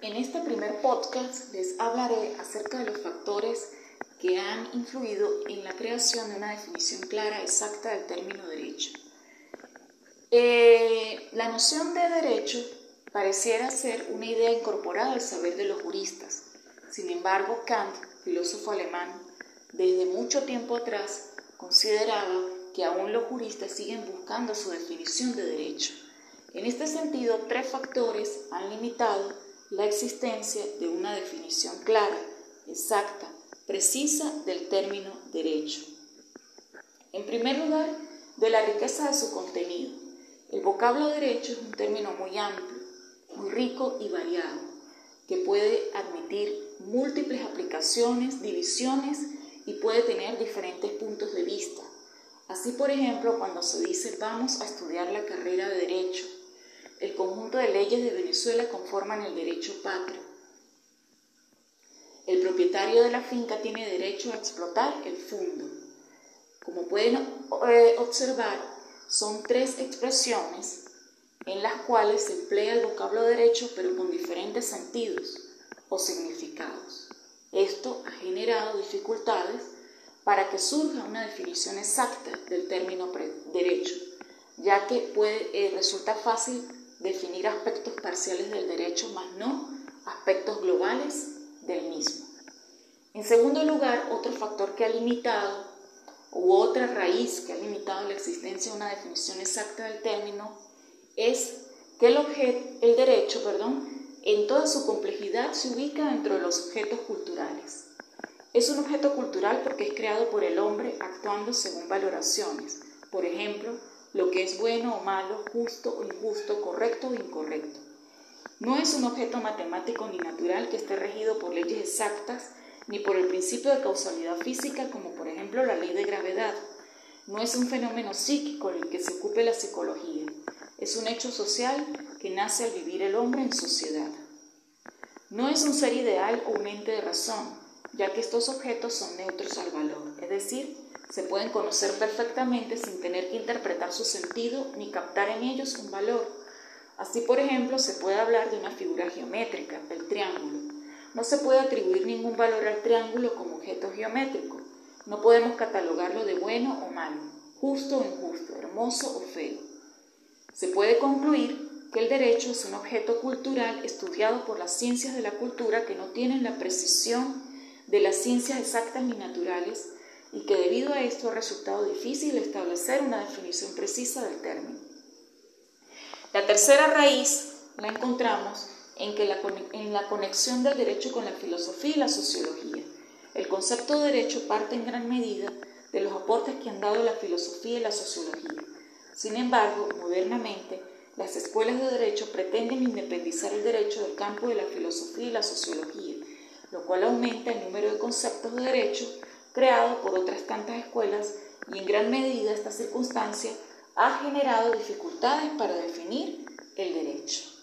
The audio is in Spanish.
En este primer podcast les hablaré acerca de los factores que han influido en la creación de una definición clara, exacta del término derecho. Eh, la noción de derecho pareciera ser una idea incorporada al saber de los juristas. Sin embargo, Kant, filósofo alemán, desde mucho tiempo atrás consideraba que aún los juristas siguen buscando su definición de derecho. En este sentido, tres factores han limitado la existencia de una definición clara, exacta, precisa del término derecho. En primer lugar, de la riqueza de su contenido. El vocablo derecho es un término muy amplio, muy rico y variado, que puede admitir múltiples aplicaciones, divisiones y puede tener diferentes puntos de vista. Así, por ejemplo, cuando se dice vamos a estudiar la carrera de derecho, el conjunto de leyes de Venezuela conforman el derecho patrio. El propietario de la finca tiene derecho a explotar el fondo. Como pueden eh, observar, son tres expresiones en las cuales se emplea el vocablo derecho pero con diferentes sentidos o significados. Esto ha generado dificultades para que surja una definición exacta del término derecho, ya que puede, eh, resulta fácil definir aspectos parciales del derecho, más no aspectos globales del mismo. En segundo lugar, otro factor que ha limitado, u otra raíz que ha limitado la existencia de una definición exacta del término, es que el, objeto, el derecho, perdón, en toda su complejidad se ubica dentro de los objetos culturales. Es un objeto cultural porque es creado por el hombre actuando según valoraciones, por ejemplo, lo que es bueno o malo, justo o injusto, correcto o incorrecto. No es un objeto matemático ni natural que esté regido por leyes exactas ni por el principio de causalidad física como por ejemplo la ley de gravedad. No es un fenómeno psíquico el que se ocupe la psicología. Es un hecho social que nace al vivir el hombre en sociedad. No es un ser ideal o un ente de razón, ya que estos objetos son neutros al valor, es decir, se pueden conocer perfectamente sin tener que interpretar su sentido ni captar en ellos un valor. Así, por ejemplo, se puede hablar de una figura geométrica, el triángulo. No se puede atribuir ningún valor al triángulo como objeto geométrico. No podemos catalogarlo de bueno o malo, justo o injusto, hermoso o feo. Se puede concluir que el derecho es un objeto cultural estudiado por las ciencias de la cultura que no tienen la precisión de las ciencias exactas ni naturales y que debido a esto ha resultado difícil establecer una definición precisa del término. La tercera raíz la encontramos en, que la, en la conexión del derecho con la filosofía y la sociología. El concepto de derecho parte en gran medida de los aportes que han dado la filosofía y la sociología. Sin embargo, modernamente, las escuelas de derecho pretenden independizar el derecho del campo de la filosofía y la sociología, lo cual aumenta el número de conceptos de derecho creado por otras tantas escuelas y en gran medida esta circunstancia ha generado dificultades para definir el derecho.